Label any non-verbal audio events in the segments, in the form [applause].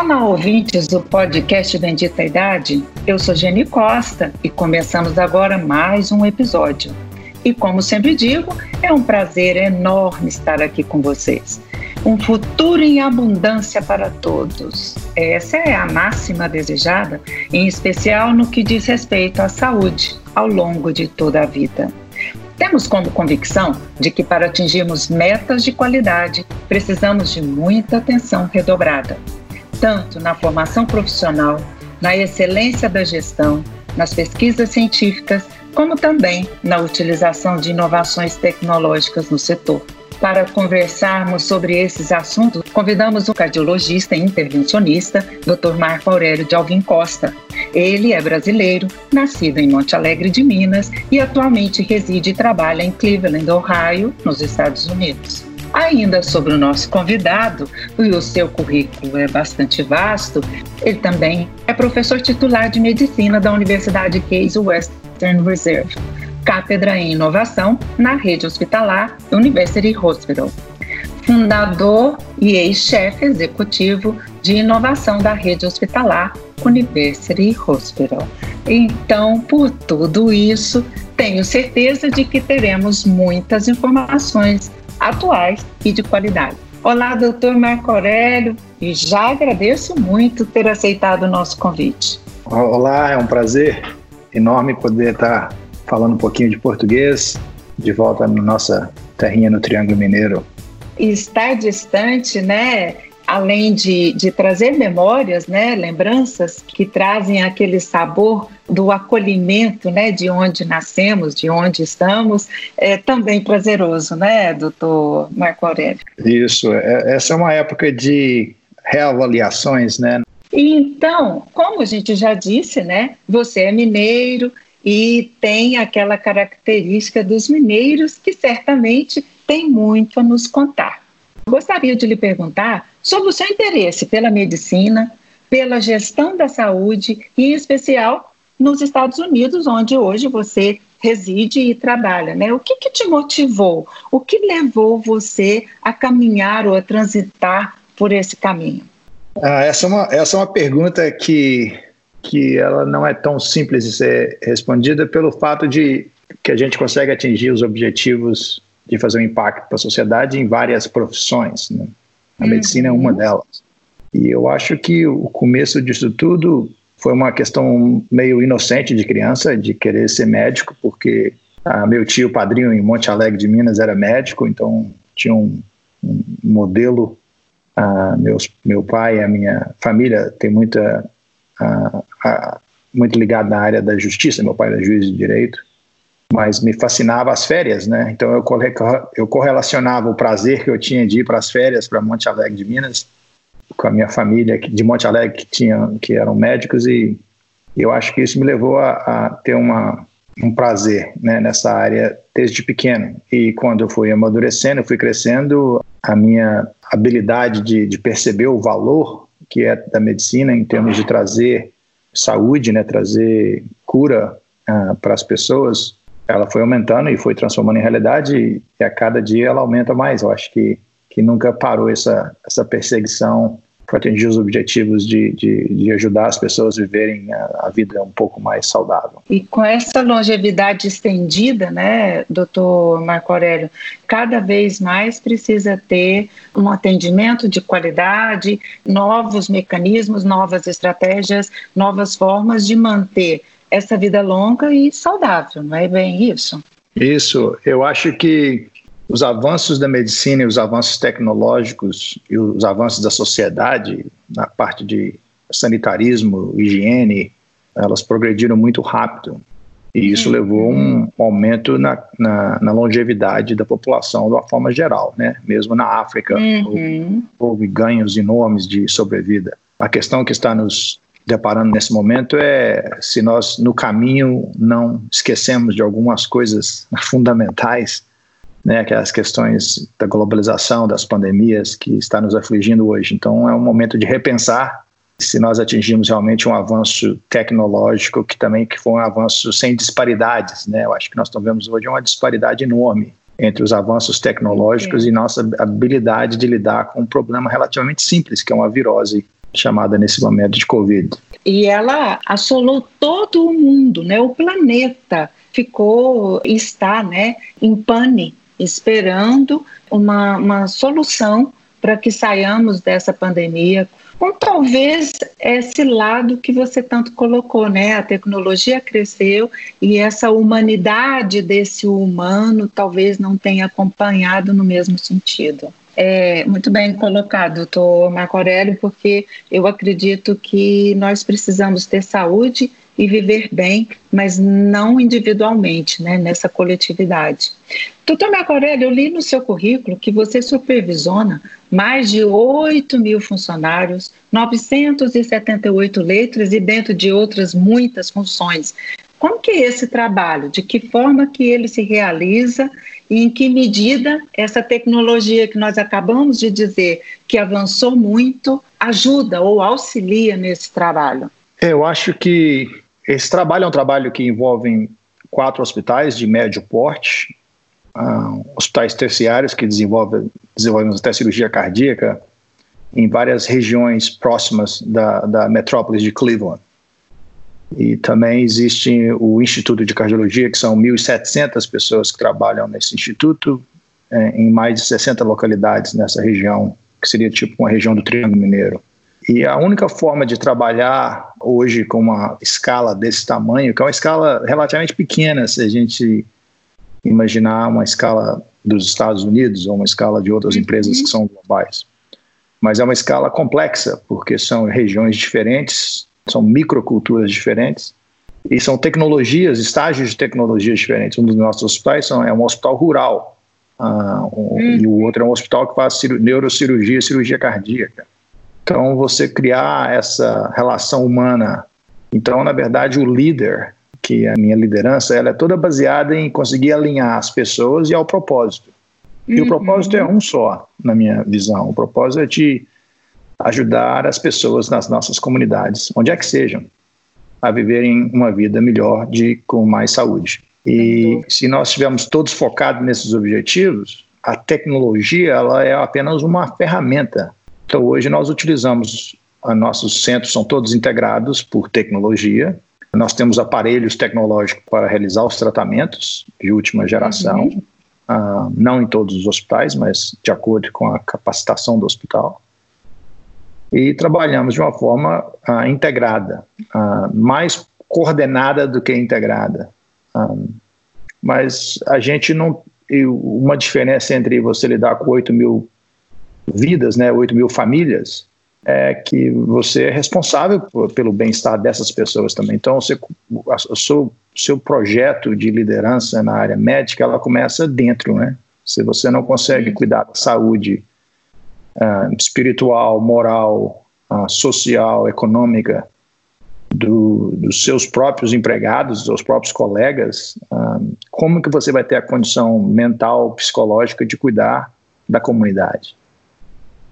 Olá, ouvintes do podcast Bendita Idade. Eu sou Jenny Costa e começamos agora mais um episódio. E como sempre digo, é um prazer enorme estar aqui com vocês. Um futuro em abundância para todos. Essa é a máxima desejada, em especial no que diz respeito à saúde ao longo de toda a vida. Temos como convicção de que para atingirmos metas de qualidade, precisamos de muita atenção redobrada tanto na formação profissional, na excelência da gestão, nas pesquisas científicas, como também na utilização de inovações tecnológicas no setor. Para conversarmos sobre esses assuntos, convidamos o cardiologista e intervencionista, Dr. Marco Aurélio de Alvim Costa. Ele é brasileiro, nascido em Monte Alegre de Minas e atualmente reside e trabalha em Cleveland, Ohio, nos Estados Unidos. Ainda sobre o nosso convidado, e o seu currículo é bastante vasto, ele também é professor titular de medicina da Universidade Case Western Reserve, cátedra em inovação na rede hospitalar University Hospital. Fundador e ex-chefe executivo de inovação da rede hospitalar University Hospital. Então, por tudo isso, tenho certeza de que teremos muitas informações atuais e de qualidade. Olá, doutor Marco Aurélio, e já agradeço muito ter aceitado o nosso convite. Olá, é um prazer enorme poder estar falando um pouquinho de português, de volta na nossa terrinha no Triângulo Mineiro. Estar distante, né, além de, de trazer memórias, né, lembranças que trazem aquele sabor do acolhimento, né, de onde nascemos, de onde estamos, é também prazeroso, né, doutor Marco Aurélio? Isso, é, essa é uma época de reavaliações, né? Então, como a gente já disse, né, você é mineiro e tem aquela característica dos mineiros que certamente tem muito a nos contar. Gostaria de lhe perguntar sobre o seu interesse pela medicina, pela gestão da saúde e, em especial, nos Estados Unidos, onde hoje você reside e trabalha. Né? O que, que te motivou? O que levou você a caminhar ou a transitar por esse caminho? Ah, essa, é uma, essa é uma pergunta que, que ela não é tão simples de ser respondida pelo fato de que a gente consegue atingir os objetivos de fazer um impacto para a sociedade em várias profissões. Né? A uhum. medicina é uma delas. E eu acho que o começo disso tudo foi uma questão meio inocente de criança, de querer ser médico, porque ah, meu tio padrinho em Monte Alegre de Minas era médico, então tinha um, um modelo. Ah, meus, meu pai, a minha família tem muita ah, muito ligado na área da justiça. Meu pai era juiz de direito mas me fascinava as férias, né? Então eu, eu correlacionava o prazer que eu tinha de ir para as férias para Monte Alegre de Minas com a minha família de Monte Alegre que tinha que eram médicos e eu acho que isso me levou a, a ter uma um prazer né, nessa área desde pequeno e quando eu fui amadurecendo, eu fui crescendo, a minha habilidade de, de perceber o valor que é da medicina em termos de trazer saúde, né, trazer cura uh, para as pessoas ela foi aumentando e foi transformando em realidade e a cada dia ela aumenta mais. Eu acho que, que nunca parou essa, essa perseguição para atingir os objetivos de, de, de, ajudar as pessoas a viverem a, a, vida um pouco mais saudável. E com essa longevidade estendida, né, doutor Marco Aurélio, cada vez mais precisa ter um atendimento de qualidade, novos mecanismos, novas estratégias, novas formas de manter essa vida longa e saudável, não é bem isso? Isso, eu acho que os avanços da medicina e os avanços tecnológicos e os avanços da sociedade na parte de sanitarismo, higiene, elas progrediram muito rápido. E isso uhum. levou um aumento na, na, na, longevidade da população de uma forma geral, né? Mesmo na África, uhum. houve, houve ganhos enormes de sobrevida. A questão que está nos deparando nesse momento é se nós no caminho não esquecemos de algumas coisas [laughs] fundamentais, né, aquelas questões da globalização, das pandemias que está nos afligindo hoje. Então é um momento de repensar se nós atingimos realmente um avanço tecnológico que também que foi um avanço sem disparidades, né? Eu acho que nós vemos hoje uma disparidade enorme entre os avanços tecnológicos e nossa habilidade de lidar com um problema relativamente simples, que é uma virose chamada nesse momento de Covid. E ela assolou todo o mundo, né? O planeta ficou, está, né, em pane, esperando uma, uma solução para que saiamos dessa pandemia com talvez esse lado que você tanto colocou, né? A tecnologia cresceu e essa humanidade desse humano talvez não tenha acompanhado no mesmo sentido. É, muito bem colocado, doutor Marco Aurélio, porque eu acredito que nós precisamos ter saúde e viver bem, mas não individualmente, né, nessa coletividade. Doutor Marco Aurélio, eu li no seu currículo que você supervisiona mais de 8 mil funcionários, 978 letras e dentro de outras muitas funções. Como que é esse trabalho? De que forma que ele se realiza e em que medida essa tecnologia que nós acabamos de dizer que avançou muito ajuda ou auxilia nesse trabalho? Eu acho que esse trabalho é um trabalho que envolve quatro hospitais de médio porte, uh, hospitais terciários que desenvolvem, desenvolvem até cirurgia cardíaca em várias regiões próximas da, da metrópole de Cleveland. E também existe o Instituto de Cardiologia, que são 1.700 pessoas que trabalham nesse instituto, é, em mais de 60 localidades nessa região, que seria tipo uma região do Triângulo Mineiro. E a única forma de trabalhar hoje com uma escala desse tamanho, que é uma escala relativamente pequena, se a gente imaginar uma escala dos Estados Unidos ou uma escala de outras uhum. empresas que são globais. Mas é uma escala complexa, porque são regiões diferentes, são microculturas diferentes e são tecnologias, estágios de tecnologias diferentes. Um dos nossos hospitais são, é um hospital rural uh, um, uhum. e o outro é um hospital que faz neurocirurgia e cirurgia cardíaca. Então, você criar essa relação humana. Então, na verdade, o líder, que é a minha liderança, ela é toda baseada em conseguir alinhar as pessoas e ao propósito. E uhum. o propósito é um só, na minha visão. O propósito é de ajudar as pessoas nas nossas comunidades, onde é que sejam, a viverem uma vida melhor, de com mais saúde. E se nós estivermos todos focados nesses objetivos, a tecnologia ela é apenas uma ferramenta então, hoje nós utilizamos, nossos centros são todos integrados por tecnologia. Nós temos aparelhos tecnológicos para realizar os tratamentos de última geração, uhum. uh, não em todos os hospitais, mas de acordo com a capacitação do hospital. E trabalhamos de uma forma uh, integrada, uh, mais coordenada do que integrada. mas a gente não. Uma diferença entre você lidar com 8 mil vidas, né, 8 mil famílias, é que você é responsável por, pelo bem-estar dessas pessoas também. Então, você, o seu, seu projeto de liderança na área médica, ela começa dentro, né? Se você não consegue cuidar da saúde uh, espiritual, moral, uh, social, econômica do, dos seus próprios empregados, dos seus próprios colegas, uh, como que você vai ter a condição mental, psicológica de cuidar da comunidade?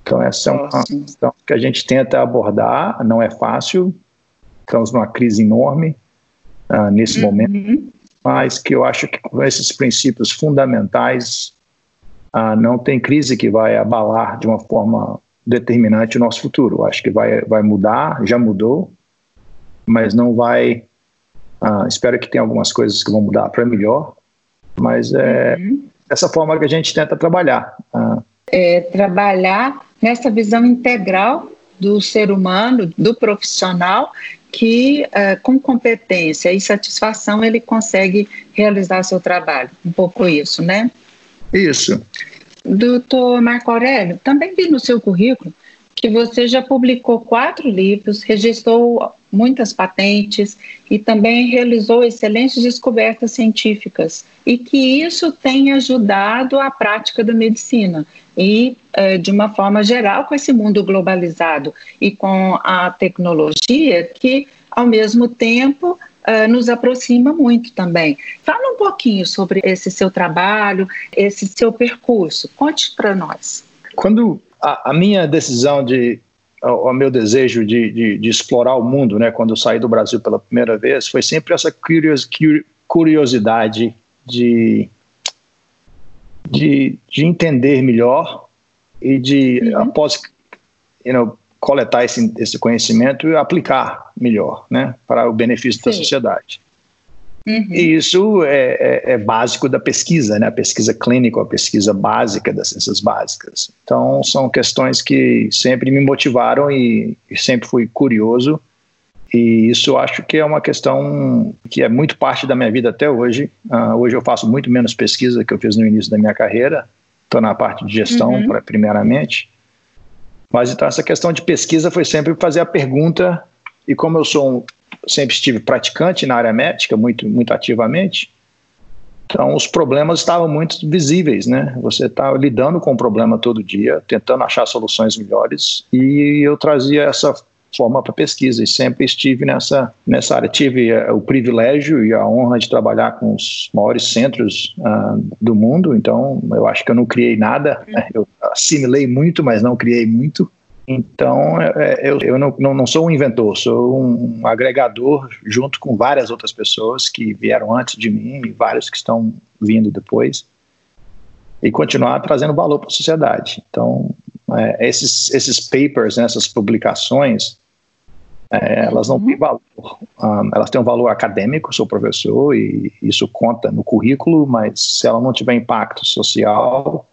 Então, essa é uma questão que a gente tenta abordar, não é fácil, estamos numa crise enorme uh, nesse uhum. momento, mas que eu acho que com esses princípios fundamentais, uh, não tem crise que vai abalar de uma forma determinante o nosso futuro. Eu acho que vai, vai mudar, já mudou, mas não vai. Uh, espero que tenha algumas coisas que vão mudar para melhor, mas é uhum. essa forma que a gente tenta trabalhar. Uh, é, trabalhar nessa visão integral do ser humano, do profissional, que uh, com competência e satisfação ele consegue realizar seu trabalho. Um pouco isso, né? Isso. Doutor Marco Aurélio, também vi no seu currículo que você já publicou quatro livros, registrou muitas patentes e também realizou excelentes descobertas científicas e que isso tem ajudado a prática da medicina e é, de uma forma geral com esse mundo globalizado e com a tecnologia que ao mesmo tempo Uh, nos aproxima muito também. Fala um pouquinho sobre esse seu trabalho, esse seu percurso. Conte para nós. Quando a, a, minha decisão de o meu desejo de, de, de, explorar o mundo, né, quando eu saí do Brasil pela primeira vez, foi sempre essa curios, curiosidade de, de, de entender melhor e de, uhum. após you know, coletar esse, esse conhecimento e aplicar melhor, né, para o benefício Sim. da sociedade. Uhum. E isso é, é, é, básico da pesquisa, né? a pesquisa clínica, a pesquisa básica das ciências básicas. Então, são questões que sempre me motivaram e, e sempre fui curioso. E isso acho que é uma questão que é muito parte da minha vida até hoje. Uh, hoje eu faço muito menos pesquisa que eu fiz no início da minha carreira. Estou na parte de gestão, uhum. primeiramente. Mas então, essa questão de pesquisa foi sempre fazer a pergunta. E como eu sou um, sempre estive praticante na área médica, muito, muito ativamente, então os problemas estavam muito visíveis, né? Você está lidando com o problema todo dia, tentando achar soluções melhores, e eu trazia essa forma para pesquisa e sempre estive nessa, nessa área. Tive uh, o privilégio e a honra de trabalhar com os maiores centros uh, do mundo, então eu acho que eu não criei nada, né? eu assimilei muito, mas não criei muito. Então, é, é, eu, eu não, não, sou um inventor, sou um agregador junto com várias outras pessoas que vieram antes de mim e vários que estão vindo depois e continuar trazendo valor para a sociedade. Então, é, esses, esses papers, né, essas publicações, é, elas não têm uhum. valor. Um, elas têm um valor acadêmico, sou professor e isso conta no currículo, mas se ela não tiver impacto social,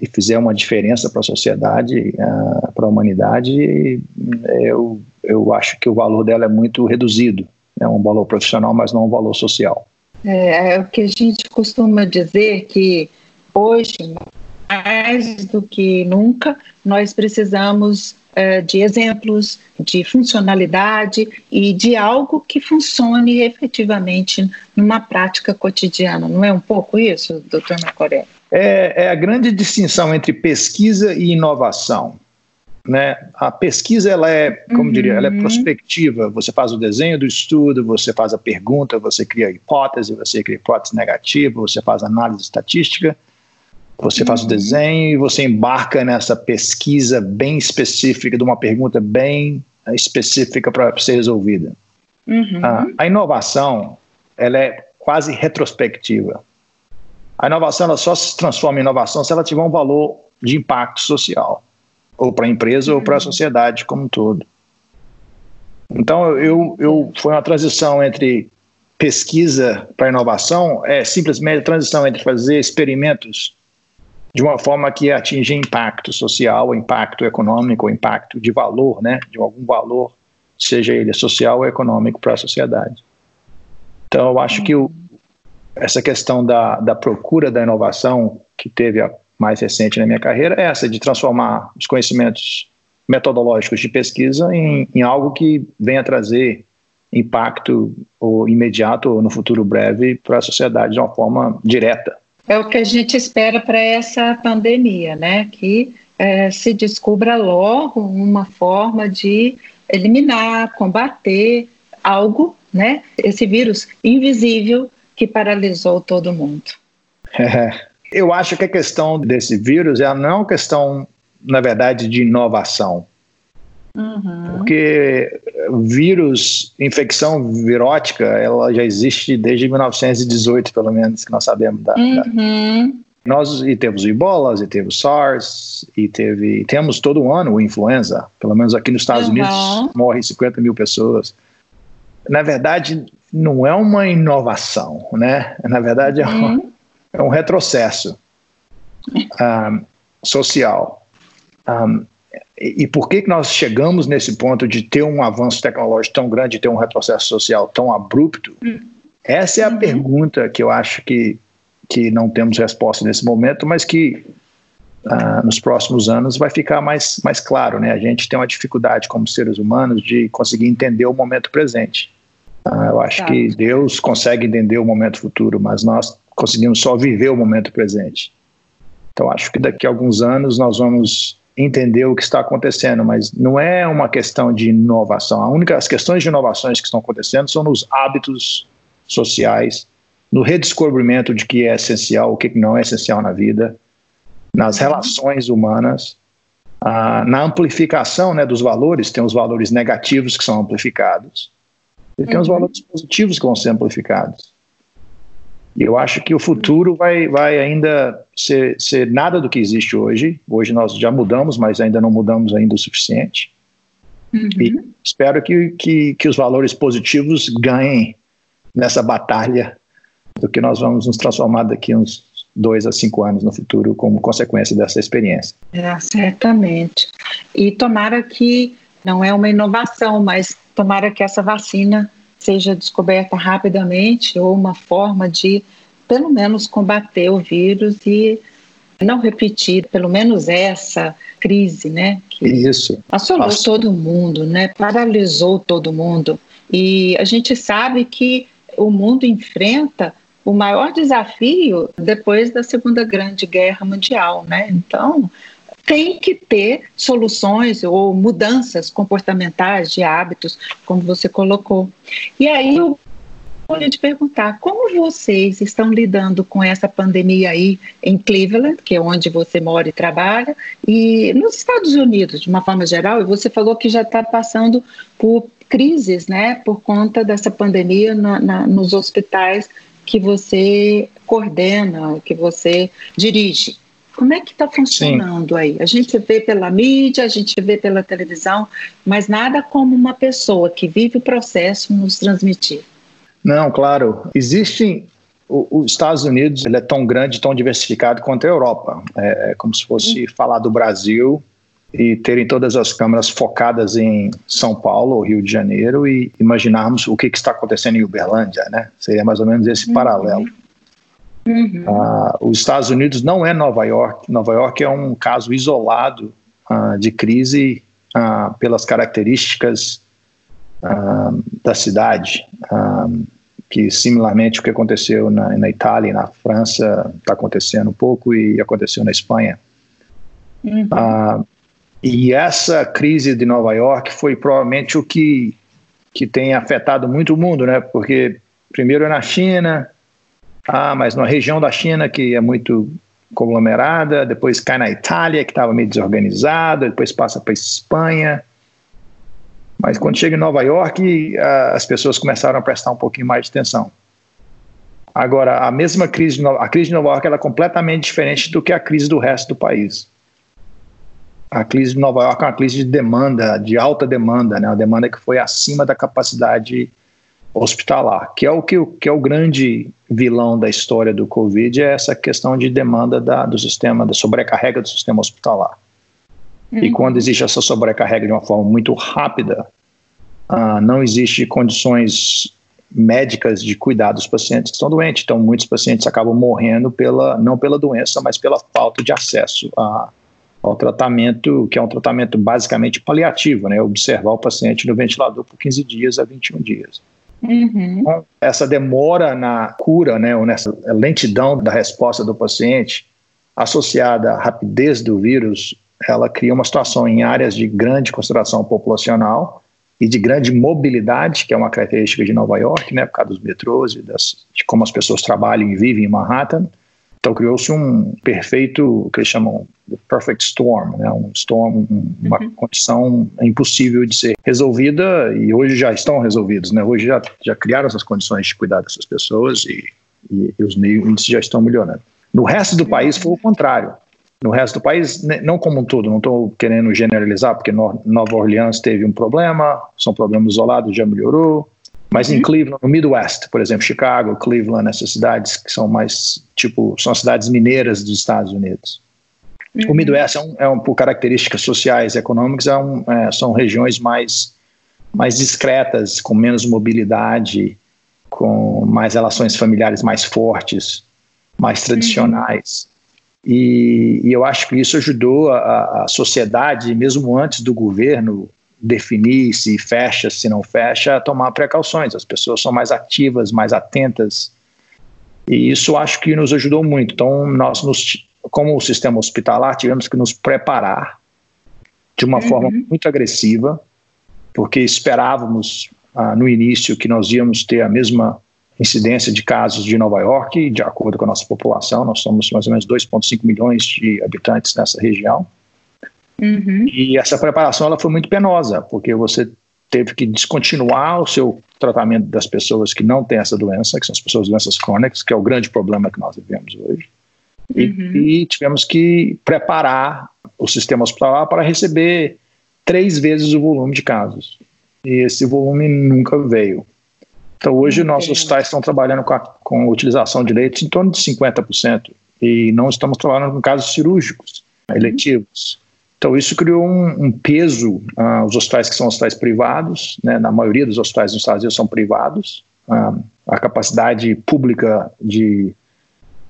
e fizer uma diferença para a sociedade, uh, para a humanidade, eu, eu acho que o valor dela é muito reduzido. É um valor profissional, mas não um valor social. É, é o que a gente costuma dizer que hoje, mais do que nunca, nós precisamos de exemplos, de funcionalidade e de algo que funcione efetivamente numa prática cotidiana. Não é um pouco isso, doutor Macoré? é, é a grande distinção entre pesquisa e inovação. Né? A pesquisa ela é, como uhum. diria, ela é prospectiva. Você faz o desenho do estudo, você faz a pergunta, você cria a hipótese, você cria a hipótese negativa, você faz análise estatística, você faz o desenho e você embarca nessa pesquisa bem específica de uma pergunta bem específica para ser resolvida. Uhum. Ah, a inovação ela é quase retrospectiva. A inovação ela só se transforma em inovação se ela tiver um valor de impacto social, ou para a empresa uhum. ou para a sociedade como um todo. Então, eu, eu foi uma transição entre pesquisa para inovação, é simplesmente a transição entre fazer experimentos de uma forma que atinge impacto social, impacto econômico, impacto de valor, né, de algum valor, seja ele social ou econômico para a sociedade. Então, eu acho que o, essa questão da, da procura da inovação que teve a mais recente na minha carreira é essa de transformar os conhecimentos metodológicos de pesquisa em, em algo que venha trazer impacto ou imediato ou no futuro breve para a sociedade de uma forma direta. É o que a gente espera para essa pandemia, né? Que é, se descubra logo uma forma de eliminar, combater algo, né? Esse vírus invisível que paralisou todo mundo. É, [laughs] eu acho que a questão desse vírus é não é uma questão, na verdade, de inovação. Uhum. Porque vírus, infecção virótica, ela já existe desde 1918, pelo menos, que nós sabemos da, uhum. da nós e temos o Ebola, e temos SARS, e teve, temos todo ano o influenza. Pelo menos aqui nos Estados uhum. Unidos morrem 50 mil pessoas. Na verdade, não é uma inovação, né? Na verdade, é, um, uhum. é um retrocesso um, social. Um, e, e por que, que nós chegamos nesse ponto de ter um avanço tecnológico tão grande, ter um retrocesso social tão abrupto? Essa é a uhum. pergunta que eu acho que, que não temos resposta nesse momento, mas que uh, nos próximos anos vai ficar mais, mais claro. Né? A gente tem uma dificuldade como seres humanos de conseguir entender o momento presente. Ah, eu acho tá. que Deus consegue entender o momento futuro, mas nós conseguimos só viver o momento presente. Então acho que daqui a alguns anos nós vamos entender o que está acontecendo, mas não é uma questão de inovação. A única as questões de inovações que estão acontecendo são nos hábitos sociais, no redescobrimento de que é essencial, o que não é essencial na vida, nas relações humanas, ah, na amplificação né, dos valores, tem os valores negativos que são amplificados e tem os uhum. valores positivos que vão ser amplificados. Eu acho que o futuro vai, vai ainda ser, ser nada do que existe hoje. Hoje nós já mudamos, mas ainda não mudamos ainda o suficiente. Uhum. E espero que, que, que os valores positivos ganhem nessa batalha do que nós vamos nos transformar daqui uns dois a cinco anos no futuro como consequência dessa experiência. É, certamente. E tomara que não é uma inovação, mas tomara que essa vacina seja descoberta rapidamente ou uma forma de, pelo menos, combater o vírus e não repetir, pelo menos essa crise, né? Que Isso. Assolou Nossa. todo mundo, né? Paralisou todo mundo. E a gente sabe que o mundo enfrenta o maior desafio depois da Segunda Grande Guerra Mundial, né? Então, tem que ter soluções ou mudanças comportamentais de hábitos, como você colocou. E aí eu gostaria de perguntar como vocês estão lidando com essa pandemia aí em Cleveland, que é onde você mora e trabalha, e nos Estados Unidos, de uma forma geral, e você falou que já está passando por crises, né, por conta dessa pandemia na, na, nos hospitais que você coordena, que você dirige. Como é que está funcionando Sim. aí? A gente vê pela mídia, a gente vê pela televisão, mas nada como uma pessoa que vive o processo nos transmitir. Não, claro. Existem. Os Estados Unidos ele é tão grande, tão diversificado quanto a Europa. É, é como se fosse uhum. falar do Brasil e terem todas as câmeras focadas em São Paulo ou Rio de Janeiro e imaginarmos o que, que está acontecendo em Uberlândia, né? Seria mais ou menos esse uhum. paralelo. Uhum. Uh, os Estados Unidos não é Nova York. Nova York é um caso isolado uh, de crise uh, pelas características da cidade, que similarmente o que aconteceu na, na Itália e na França está acontecendo um pouco e aconteceu na Espanha. Uhum. e essa crise de Nova York foi provavelmente o que que tem afetado muito o mundo, né? Porque primeiro é na China, ah, mas numa região da China que é muito conglomerada, depois cai na Itália, que estava meio desorganizada, depois passa para Espanha. Mas quando chega em Nova York, as pessoas começaram a prestar um pouquinho mais de atenção. Agora, a mesma crise, a crise de Nova York é completamente diferente do que a crise do resto do país. A crise de Nova York é uma crise de demanda, de alta demanda, né? uma demanda que foi acima da capacidade hospitalar, que é o que, que é o grande vilão da história do Covid, é essa questão de demanda da, do sistema, da sobrecarrega do sistema hospitalar. Uhum. E quando existe essa sobrecarrega de uma forma muito rápida, uh, não existe condições médicas de cuidar dos pacientes que estão doentes. Então, muitos pacientes acabam morrendo pela não pela doença, mas pela falta de acesso a, ao tratamento, que é um tratamento basicamente paliativo, né? Observar o paciente no ventilador por 15 dias a 21 dias. Uhum. Essa demora na cura, né, ou nessa lentidão da resposta do paciente, associada à rapidez do vírus, ela cria uma situação em áreas de grande concentração populacional e de grande mobilidade, que é uma característica de Nova York, né, por causa dos metrôs e das, de como as pessoas trabalham e vivem em Manhattan. Então criou-se um perfeito, que eles chamam de perfect storm, né? um storm, uma uhum. condição impossível de ser resolvida e hoje já estão resolvidos, né? Hoje já, já criaram essas condições de cuidar dessas pessoas e, e, e os índices já estão melhorando. No resto do país foi o contrário. No resto do país, né, não como um todo, não estou querendo generalizar, porque Nova Orleans teve um problema, são problemas isolados, já melhorou. Mas em Cleveland, no Midwest, por exemplo, Chicago, Cleveland, essas cidades que são mais, tipo, são as cidades mineiras dos Estados Unidos. Uhum. O Midwest é, um, é um, por características sociais e econômicas, é um, é, são regiões mais, mais discretas, com menos mobilidade, com mais relações familiares mais fortes, mais uhum. tradicionais. Uhum. E, e, eu acho que isso ajudou a, a sociedade, mesmo antes do governo definir se fecha, se não fecha, tomar precauções. As pessoas são mais ativas, mais atentas. E isso acho que nos ajudou muito. Então, nós, nos, como o sistema hospitalar, tivemos que nos preparar de uma uhum. forma muito agressiva, porque esperávamos ah, no início que nós íamos ter a mesma incidência de casos de Nova York, de acordo com a nossa população. Nós somos mais ou menos 2,5 milhões de habitantes nessa região. Uhum. E essa preparação ela foi muito penosa, porque você teve que descontinuar o seu tratamento das pessoas que não têm essa doença, que são as pessoas doenças crônicas, que é o grande problema que nós vivemos hoje. Uhum. E, e, tivemos que preparar o sistema hospitalar para receber três vezes o volume de casos. E esse volume nunca veio. Então, hoje, Entendi. nossos hospitais estão trabalhando com a, com a utilização de leitos em torno de 50%, e não estamos trabalhando com casos cirúrgicos, uhum. eletivos. Então, isso criou um, um peso. Uh, os hospitais que são hospitais privados, né, na maioria dos hospitais nos Estados Unidos são privados, uh, a capacidade pública de,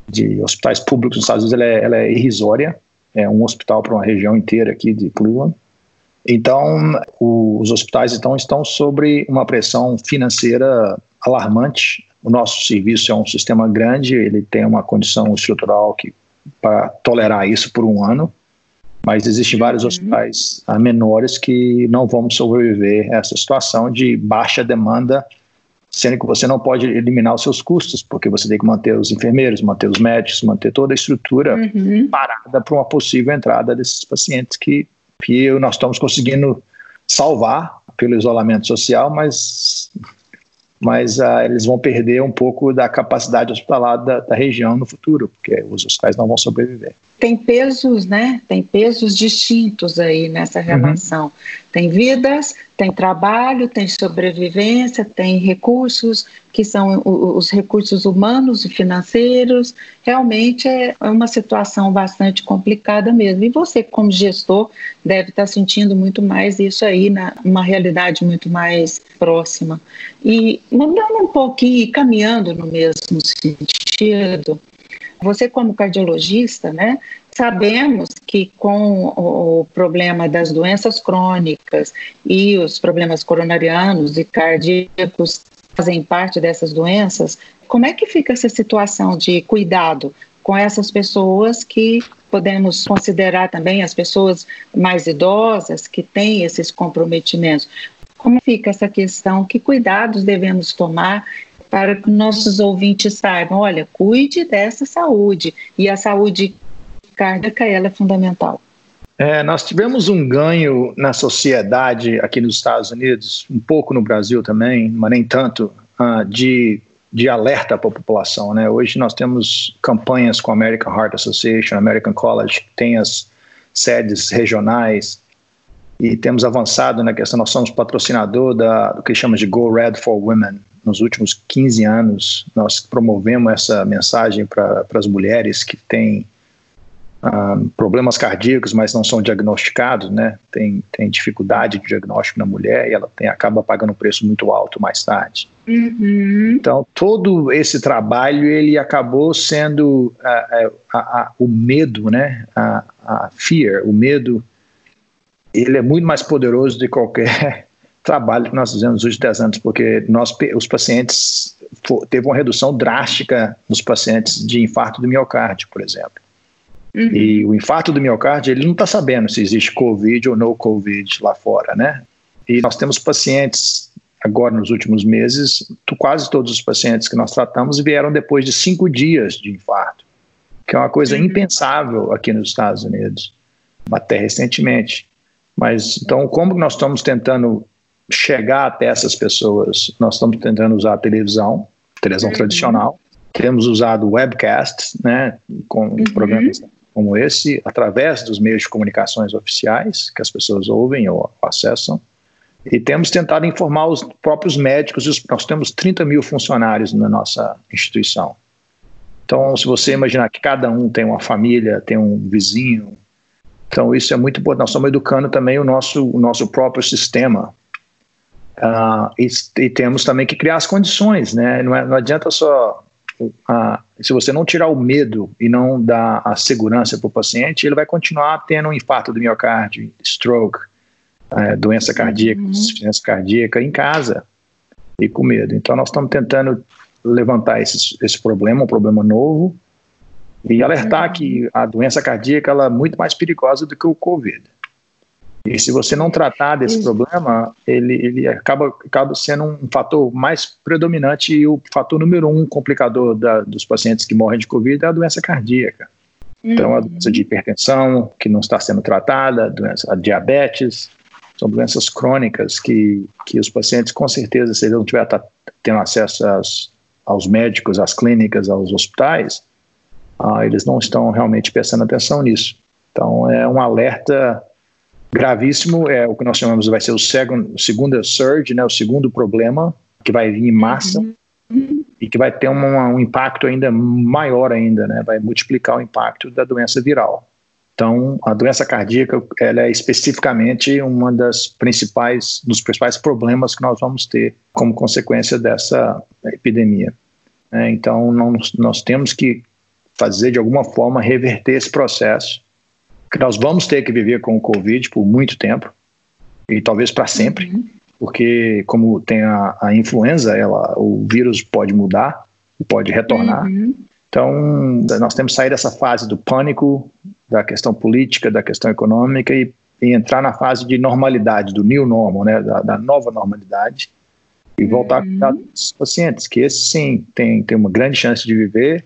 de hospitais públicos nos Estados Unidos ela é, ela é irrisória. É um hospital para uma região inteira aqui de Cleveland. Então, os hospitais então, estão sobre uma pressão financeira alarmante. O nosso serviço é um sistema grande, ele tem uma condição estrutural que para tolerar isso por um ano, mas existem vários uhum. hospitais uh, menores que não vão sobreviver a essa situação de baixa demanda, sendo que você não pode eliminar os seus custos, porque você tem que manter os enfermeiros, manter os médicos, manter toda a estrutura uhum. parada para uma possível entrada desses pacientes que que nós estamos conseguindo salvar pelo isolamento social, mas, mas uh, eles vão perder um pouco da capacidade hospitalar da, da região no futuro, porque os hospitais não vão sobreviver tem pesos, né? Tem pesos distintos aí nessa uhum. relação. Uhum. Tem vidas, tem trabalho, tem sobrevivência, tem recursos que são os recursos humanos e financeiros. Realmente é uma situação bastante complicada mesmo. E você, como gestor, deve estar sentindo muito mais isso aí, na uma realidade muito mais próxima. E mudando um pouquinho, caminhando no mesmo sentido, você, como cardiologista, né, sabemos que com o problema das doenças crônicas e os problemas coronarianos e cardíacos fazem parte dessas doenças, como é que fica essa situação de cuidado com essas pessoas que podemos considerar também as pessoas mais idosas que têm esses comprometimentos? Como fica essa questão? Que cuidados devemos tomar para que nossos ouvintes saibam, olha, cuide dessa saúde e a saúde cardíaca ela é fundamental. É, nós tivemos um ganho na sociedade aqui nos Estados Unidos, um pouco no Brasil também, mas nem tanto, uh, de, de alerta para a população. Né? Hoje nós temos campanhas com a American Heart Association, American College, que tem as sedes regionais, e temos avançado na questão, nós somos patrocinador da, do que chamamos de Go Red for Women, nos últimos 15 anos, nós promovemos essa mensagem para as mulheres que têm ah, problemas cardíacos, mas não são diagnosticados, né? Tem, tem dificuldade de diagnóstico na mulher e ela tem, acaba pagando um preço muito alto mais tarde. Uhum. Então, todo esse trabalho, ele acabou sendo uh, uh, o medo, né? A, a fear, o medo, ele é muito mais poderoso do que qualquer trabalho que nós fizemos nos últimos 10 anos, porque nós, os pacientes, teve uma redução drástica nos pacientes de infarto do miocárdio, por exemplo. Uhum. E o infarto do miocárdio, ele não está sabendo se existe Covid ou não Covid lá fora, né? E nós temos pacientes, agora nos últimos meses, quase todos os pacientes que nós tratamos vieram depois de cinco dias de infarto, que é uma coisa uhum. impensável aqui nos Estados Unidos, até recentemente. Mas então, como nós estamos tentando chegar até essas pessoas, nós estamos tentando usar a televisão, televisão uhum. tradicional. Temos usado webcasts, né, com uhum. programas como esse, através dos meios de comunicações oficiais que as pessoas ouvem ou acessam. E temos tentado informar os próprios médicos. Nós temos 30 mil funcionários na nossa instituição. Então, se você imaginar que cada um tem uma família, tem um vizinho, então isso é muito importante. Nós estamos educando também o nosso, o nosso próprio sistema Uh, e, e, temos também que criar as condições, né? Não, é, não adianta só. Uh, se você não tirar o medo e não dar a segurança para o paciente, ele vai continuar tendo um infarto do miocárdio, stroke, uh, doença cardíaca, uhum. insuficiência cardíaca em casa e com medo. Então, nós estamos tentando levantar esse, esse problema, um problema novo, e alertar uhum. que a doença cardíaca ela é muito mais perigosa do que o Covid. E se você não tratar desse problema, ele, ele acaba, acaba sendo um fator mais predominante e o fator número um complicador da, dos pacientes que morrem de Covid é a doença cardíaca. Então, a doença de hipertensão, que não está sendo tratada, a doença, a diabetes, são doenças crônicas que, que os pacientes, com certeza, se eles não tiverem tendo acesso aos, aos médicos, às clínicas, aos hospitais, ah, eles não estão realmente prestando atenção nisso. Então, é um alerta Gravíssimo é o que nós chamamos vai ser o segundo, segundo surge, né, o segundo problema que vai vir em massa uhum. e que vai ter um impacto ainda maior ainda, né, vai multiplicar o impacto da doença viral. Então, a doença cardíaca ela é especificamente uma das principais dos principais problemas que nós vamos ter como consequência dessa epidemia. É, então, nós, nós temos que fazer de alguma forma reverter esse processo que nós vamos ter que viver com o Covid por muito tempo e talvez para sempre, uhum. porque como tem a, a, influenza, ela, o vírus pode mudar, pode retornar. Uhum. Então, nós temos que sair dessa fase do pânico, da questão política, da questão econômica e, e entrar na fase de normalidade, do new normal, né, da, da nova normalidade, e voltar uhum. a cuidar dos pacientes, que esse sim tem, tem uma grande chance de viver,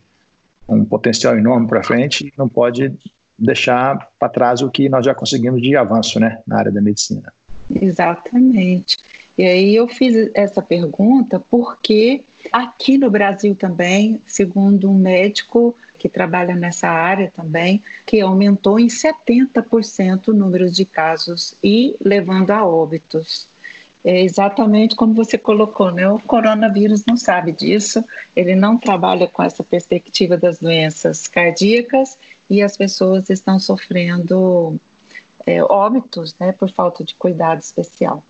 um potencial enorme para frente, não pode deixar para trás o que nós já conseguimos de avanço né, na área da medicina. Exatamente. E aí eu fiz essa pergunta porque aqui no Brasil também, segundo um médico que trabalha nessa área também, que aumentou em 70% o número de casos e levando a óbitos. É exatamente como você colocou, né? O coronavírus não sabe disso, ele não trabalha com essa perspectiva das doenças cardíacas e as pessoas estão sofrendo é, óbitos né, por falta de cuidado especial.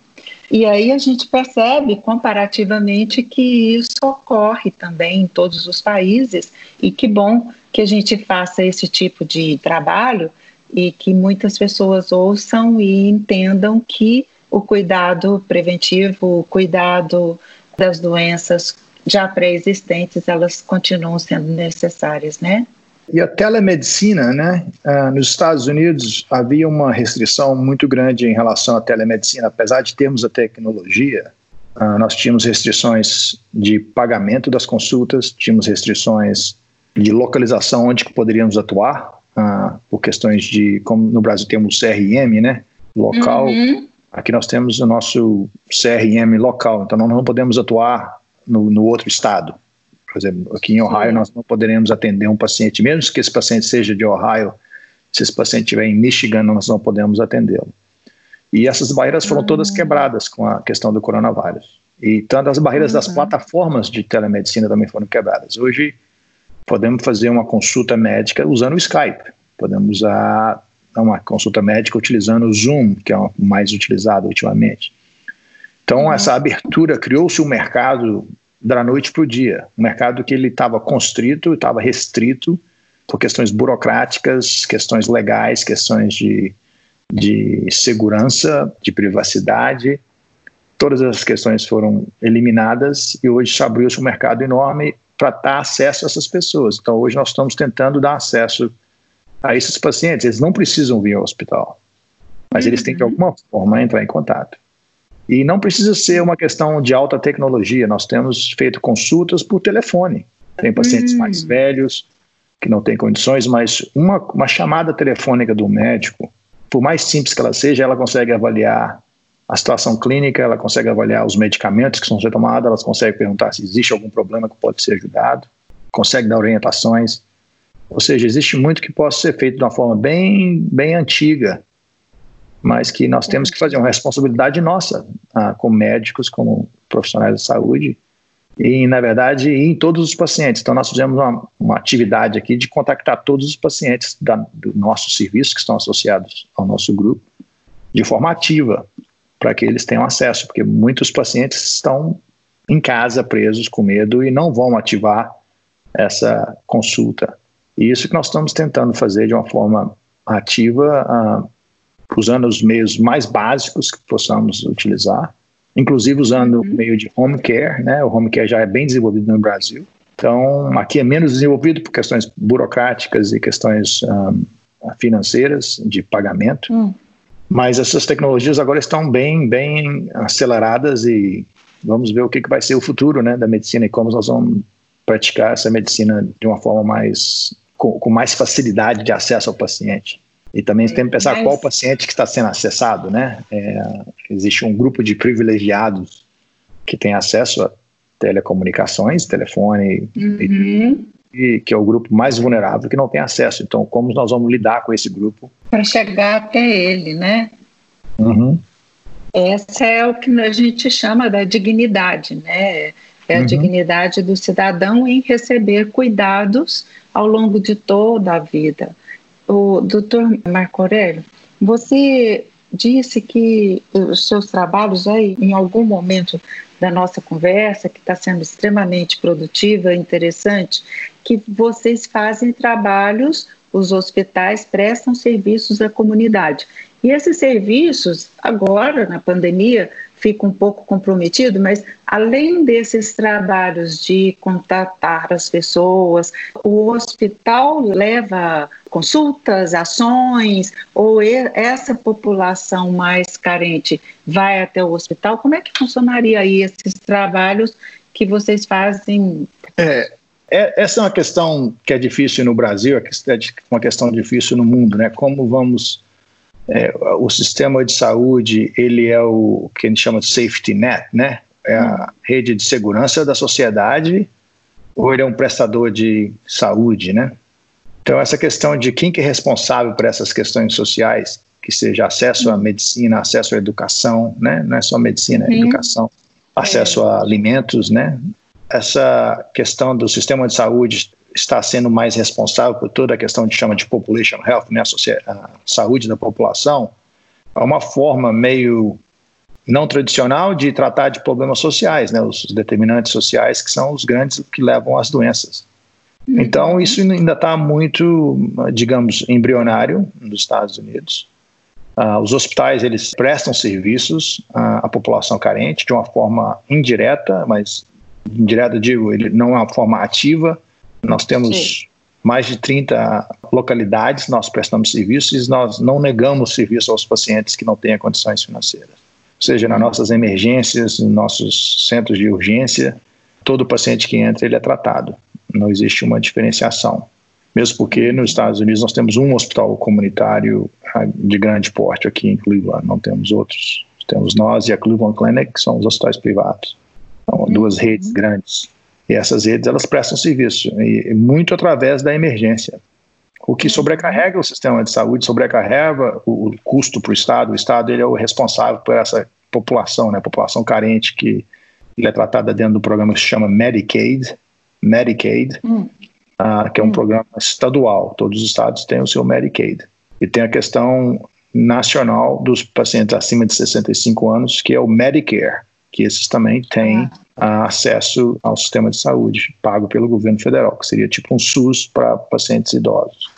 E aí a gente percebe comparativamente que isso ocorre também em todos os países e que bom que a gente faça esse tipo de trabalho e que muitas pessoas ouçam e entendam que o cuidado preventivo, o cuidado das doenças já pré-existentes, elas continuam sendo necessárias, né? E a telemedicina, né? Uh, nos Estados Unidos havia uma restrição muito grande em relação à telemedicina, apesar de termos a tecnologia. Uh, nós tínhamos restrições de pagamento das consultas, tínhamos restrições de localização onde que poderíamos atuar, uh, por questões de, como no Brasil temos CRM, né? Local. Uhum. Aqui nós temos o nosso CRM local, então nós não podemos atuar no, no outro estado. Por exemplo, aqui em Ohio Sim. nós não poderemos atender um paciente, mesmo que esse paciente seja de Ohio, se esse paciente estiver em Michigan, nós não podemos atendê-lo. E essas barreiras foram todas ah. quebradas com a questão do coronavírus. E tanto as barreiras uhum. das plataformas de telemedicina também foram quebradas. Hoje, podemos fazer uma consulta médica usando o Skype. Podemos usar uma consulta médica utilizando o Zoom, que é o mais utilizado ultimamente. Então, uhum. essa abertura criou-se um mercado da noite para o dia. Um mercado que ele estava constrito, estava restrito por questões burocráticas, questões legais, questões de, de segurança, de privacidade. Todas essas questões foram eliminadas e hoje se abriu-se um mercado enorme para dar acesso a essas pessoas. Então, hoje nós estamos tentando dar acesso a esses pacientes. Eles não precisam vir ao hospital, mas uhum. eles têm de uhum. alguma forma entrar em contato. E não precisa ser uma questão de alta tecnologia, nós temos feito consultas por telefone. Tem pacientes hum. mais velhos que não têm condições, mas uma, uma chamada telefônica do médico, por mais simples que ela seja, ela consegue avaliar a situação clínica, ela consegue avaliar os medicamentos que sendo tomados, ela consegue perguntar se existe algum problema que pode ser ajudado, consegue dar orientações. Ou seja, existe muito que possa ser feito de uma forma bem, bem antiga, mas que nós temos que fazer uma responsabilidade nossa, ah, como médicos, como profissionais de saúde, e, na verdade, em todos os pacientes. Então, nós fizemos uma, uma atividade aqui de contactar todos os pacientes da, do nosso serviço, que estão associados ao nosso grupo, de forma ativa, para que eles tenham acesso, porque muitos pacientes estão em casa, presos, com medo, e não vão ativar essa consulta. E isso que nós estamos tentando fazer de uma forma ativa, uh, usando os meios mais básicos que possamos utilizar, inclusive usando uhum. o meio de home care, né? O home care já é bem desenvolvido no Brasil. Então, aqui é menos desenvolvido por questões burocráticas e questões um, financeiras de pagamento. Uhum. Mas essas tecnologias agora estão bem, bem aceleradas e vamos ver o que, que vai ser o futuro né, da medicina e como nós vamos praticar essa medicina de uma forma mais com, com mais facilidade de acesso ao paciente. E também tem que pensar Mas... qual paciente que está sendo acessado, né? É, existe um grupo de privilegiados que tem acesso a telecomunicações, telefone, uhum. e, e, que é o grupo mais vulnerável que não tem acesso. Então, como nós vamos lidar com esse grupo? Para chegar até ele, né? Uhum. Essa é o que a gente chama da dignidade, né? É a uhum. dignidade do cidadão em receber cuidados ao longo de toda a vida. O doutor Marco Aurélio, você disse que os seus trabalhos aí, em algum momento da nossa conversa, que está sendo extremamente produtiva, interessante, que vocês fazem trabalhos, os hospitais prestam serviços à comunidade. E esses serviços, agora, na pandemia, fica um pouco comprometido, mas além desses trabalhos de contatar as pessoas, o hospital leva consultas, ações, ou essa população mais carente vai até o hospital? Como é que funcionaria aí esses trabalhos que vocês fazem? É, é, essa é uma questão que é difícil no Brasil, é uma questão difícil no mundo, né? Como vamos é, o sistema de saúde ele é o que a gente chama de safety net, né? É a rede de segurança da sociedade ou ele é um prestador de saúde, né? Então essa questão de quem que é responsável por essas questões sociais, que seja acesso à medicina, acesso à educação, né? Não é só medicina, é educação, acesso a alimentos, né? Essa questão do sistema de saúde está sendo mais responsável por toda a questão que chama de population health, né, a, a saúde da população, é uma forma meio não tradicional de tratar de problemas sociais, né, os determinantes sociais que são os grandes que levam às doenças. Uhum. Então, isso ainda está muito, digamos, embrionário nos Estados Unidos. Uh, os hospitais eles prestam serviços à, à, população carente de uma forma indireta, mas indireta digo, ele não é uma forma ativa, nós temos Sim. mais de 30 localidades, nós prestamos serviços e nós não negamos serviço aos pacientes que não tenham condições financeiras. Ou seja, nas nossas emergências, nos nossos centros de urgência, todo paciente que entra ele é tratado. Não existe uma diferenciação. Mesmo porque nos Estados Unidos nós temos um hospital comunitário ah, de grande porte aqui em Cleveland, não temos outros. Temos nós e a Cleveland Clinic, que são os hospitais privados. São duas uhum. redes grandes. E essas redes elas prestam serviço, e muito através da emergência. O que sobrecarrega o sistema de saúde, sobrecarrega o, custo para o Estado. O Estado ele é o responsável por essa população, né, população carente que é tratada dentro do programa que se chama Medicaid, Medicaid, hum. uh, que é um hum. programa estadual. Todos os estados têm o seu Medicaid. E tem a questão nacional dos pacientes acima de 65 anos, que é o Medicare, que esses também têm ah acesso ao sistema de saúde pago pelo governo federal, que seria tipo um SUS para pacientes idosos.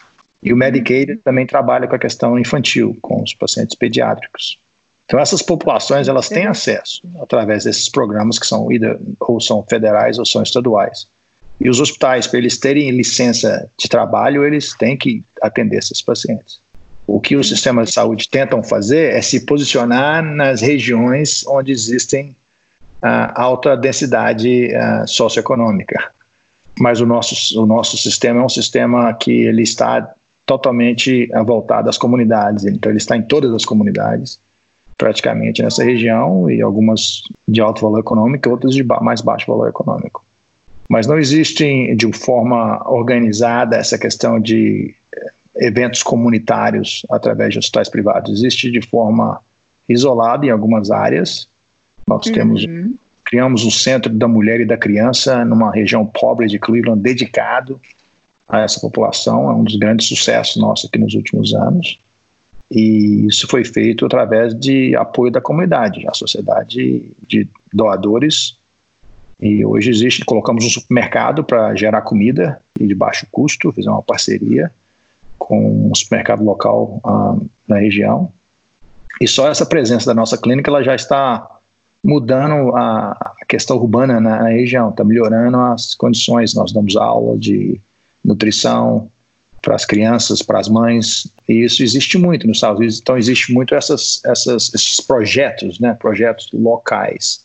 E o Medicaid também trabalha com a questão infantil, com os pacientes pediátricos. Então essas populações elas têm acesso através desses programas que são ou são federais ou são estaduais. E os hospitais, para eles terem licença de trabalho, eles têm que atender esses pacientes. O que os sistemas de saúde tentam fazer é se posicionar nas regiões onde existem alta densidade uh, socioeconômica. Mas o nosso, o nosso sistema é um sistema que ele está totalmente voltado às comunidades, então ele está em todas as comunidades, praticamente nessa região, e algumas de alto valor econômico, outras de mais baixo valor econômico. Mas não existe de forma organizada essa questão de eh, eventos comunitários através de hospitais privados. Existe de forma isolada em algumas áreas, nós uhum. temos criamos um centro da mulher e da criança numa região pobre de Cleveland dedicado a essa população. É um dos grandes sucessos nossos aqui nos últimos anos. E isso foi feito através de apoio da comunidade, a sociedade de doadores. E hoje existe, colocamos um supermercado para gerar comida e de baixo custo, fizemos uma parceria com um supermercado local ah, na região. E só essa presença da nossa clínica ela já está mudando a, questão urbana na, na região, está melhorando as condições. Nós damos aula de nutrição para as crianças, para as mães, e isso existe muito nos Estados Unidos. Então, existe muito essas, essas, esses projetos, né, projetos locais,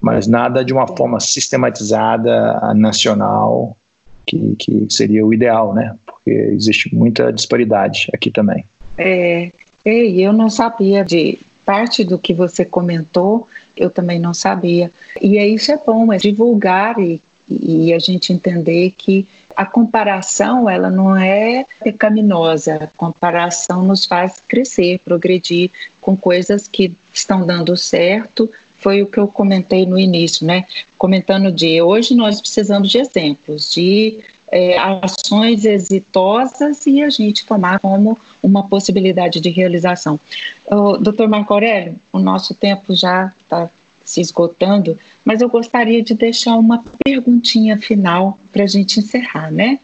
mas nada de uma forma sistematizada, nacional, que, que seria o ideal, né? Porque existe muita disparidade aqui também. É, e eu não sabia de parte do que você comentou, eu também não sabia. E é isso é bom, é divulgar e, e a gente entender que a comparação ela não é pecaminosa, a comparação nos faz crescer, progredir com coisas que estão dando certo. Foi o que eu comentei no início, né? Comentando de hoje nós precisamos de exemplos, de é, ações exitosas e a gente tomar como uma possibilidade de realização. O, Dr. Marco Aurélio, o nosso tempo já está se esgotando, mas eu gostaria de deixar uma perguntinha final para a gente encerrar, né?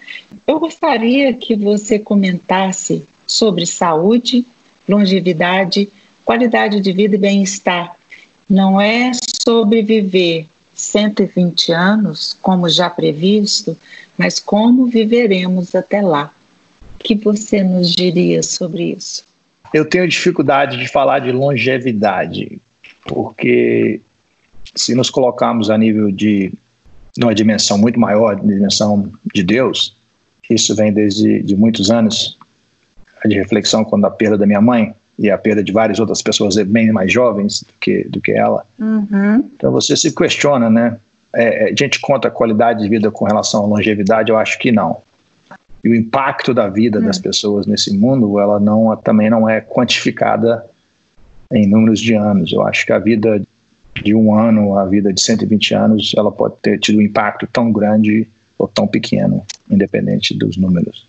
Eu gostaria que você comentasse sobre saúde, longevidade, qualidade de vida e bem-estar. Não é sobre viver 120 anos, como já previsto, mas como viveremos até lá. O que você nos diria sobre isso? Eu tenho dificuldade de falar de longevidade, porque se nos colocarmos a nível de numa dimensão muito maior, dimensão de Deus, isso vem desde de muitos anos de reflexão quando a perda da minha mãe e a perda de várias outras pessoas bem mais jovens do que do que ela. Uhum. Então você se questiona, né? É, é a gente conta a qualidade de vida com relação à longevidade? Eu acho que não. E o impacto da vida uhum. das pessoas nesse mundo, ela não também não é quantificada em números de anos. Eu acho que a vida de um ano a vida de 120 anos, ela pode ter tido um impacto tão grande ou tão pequeno, independente dos números.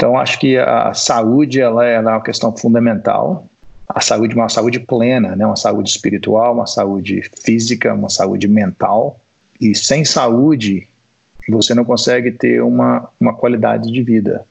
Então, acho que a saúde ela é uma questão fundamental. A saúde uma saúde plena, né? uma saúde espiritual, uma saúde física, uma saúde mental. E sem saúde, você não consegue ter uma, uma qualidade de vida.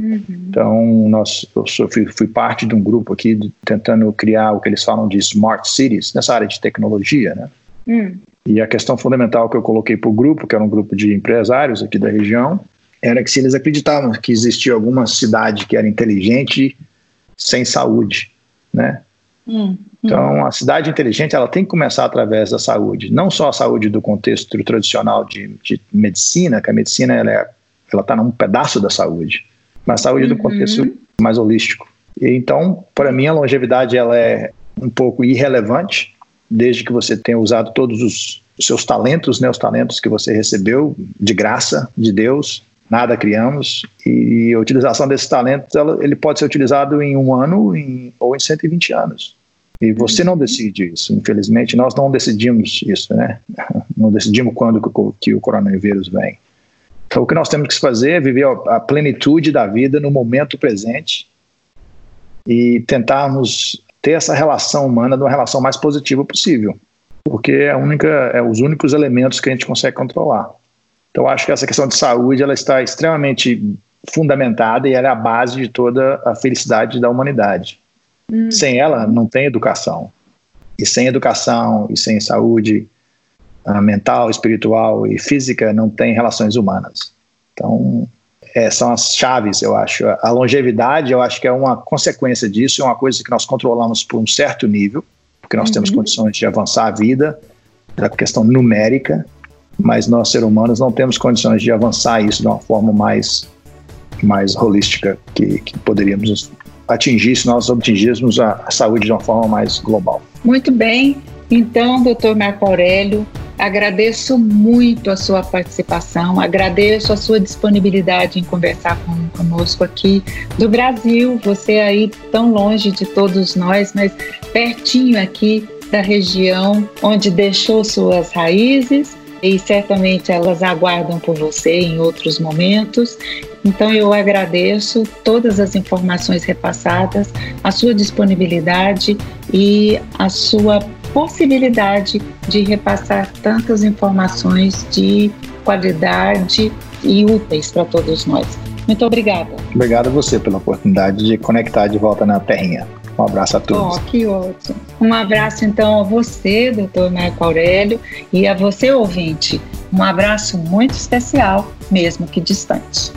Uhum. Então, nós, eu fui, fui, parte de um grupo aqui de, tentando criar o que eles falam de smart cities, nessa área de tecnologia, né? Uhum. E a questão fundamental que eu coloquei para o grupo, que era um grupo de empresários aqui da região, era que se eles acreditavam que existia alguma cidade que era inteligente sem saúde, né? Uhum. Então, a cidade inteligente ela tem que começar através da saúde, não só a saúde do contexto tradicional de, de medicina, que a medicina ela é, ela está num pedaço da saúde, mas saúde uhum. do contexto mais holístico. E então, para mim, a longevidade ela é um pouco irrelevante, desde que você tenha usado todos os, os seus talentos, né, os talentos que você recebeu de graça de Deus, nada criamos, e a utilização desses talentos ela, ele pode ser utilizado em um ano em, ou em 120 anos. E você não decide isso, infelizmente, nós não decidimos isso, né? [laughs] Não decidimos quando que o coronavírus vem. Então, o que nós temos que fazer é viver a plenitude da vida no momento presente e tentarmos ter essa relação humana de uma relação mais positiva possível, porque é, a única, é os únicos elementos que a gente consegue controlar. Então, acho que essa questão de saúde ela está extremamente fundamentada e ela é a base de toda a felicidade da humanidade. Hum. Sem ela, não tem educação. E sem educação e sem saúde, mental, espiritual e física não tem relações humanas. Então, é, são as chaves, eu acho. A longevidade, eu acho que é uma consequência disso, é uma coisa que nós controlamos por um certo nível, porque nós uhum. temos condições de avançar a vida, da questão numérica, mas nós, seres humanos, não temos condições de avançar isso de uma forma mais, mais holística que, que poderíamos atingir se nós atingíssemos a, a saúde de uma forma mais global. Muito bem. Então, doutor Marco Aurélio, agradeço muito a sua participação, agradeço a sua disponibilidade em conversar com, conosco aqui do Brasil, você aí tão longe de todos nós, mas pertinho aqui da região onde deixou suas raízes e certamente elas aguardam por você em outros momentos. Então eu agradeço todas as informações repassadas, a sua disponibilidade e a sua possibilidade de repassar tantas informações de qualidade e úteis para todos nós. Muito obrigada. Obrigado a você pela oportunidade de conectar de volta na Terrinha. Um abraço a todos. Oh, que ótimo. Um abraço então a você, doutor Marco Aurélio, e a você, ouvinte. Um abraço muito especial, mesmo que distante.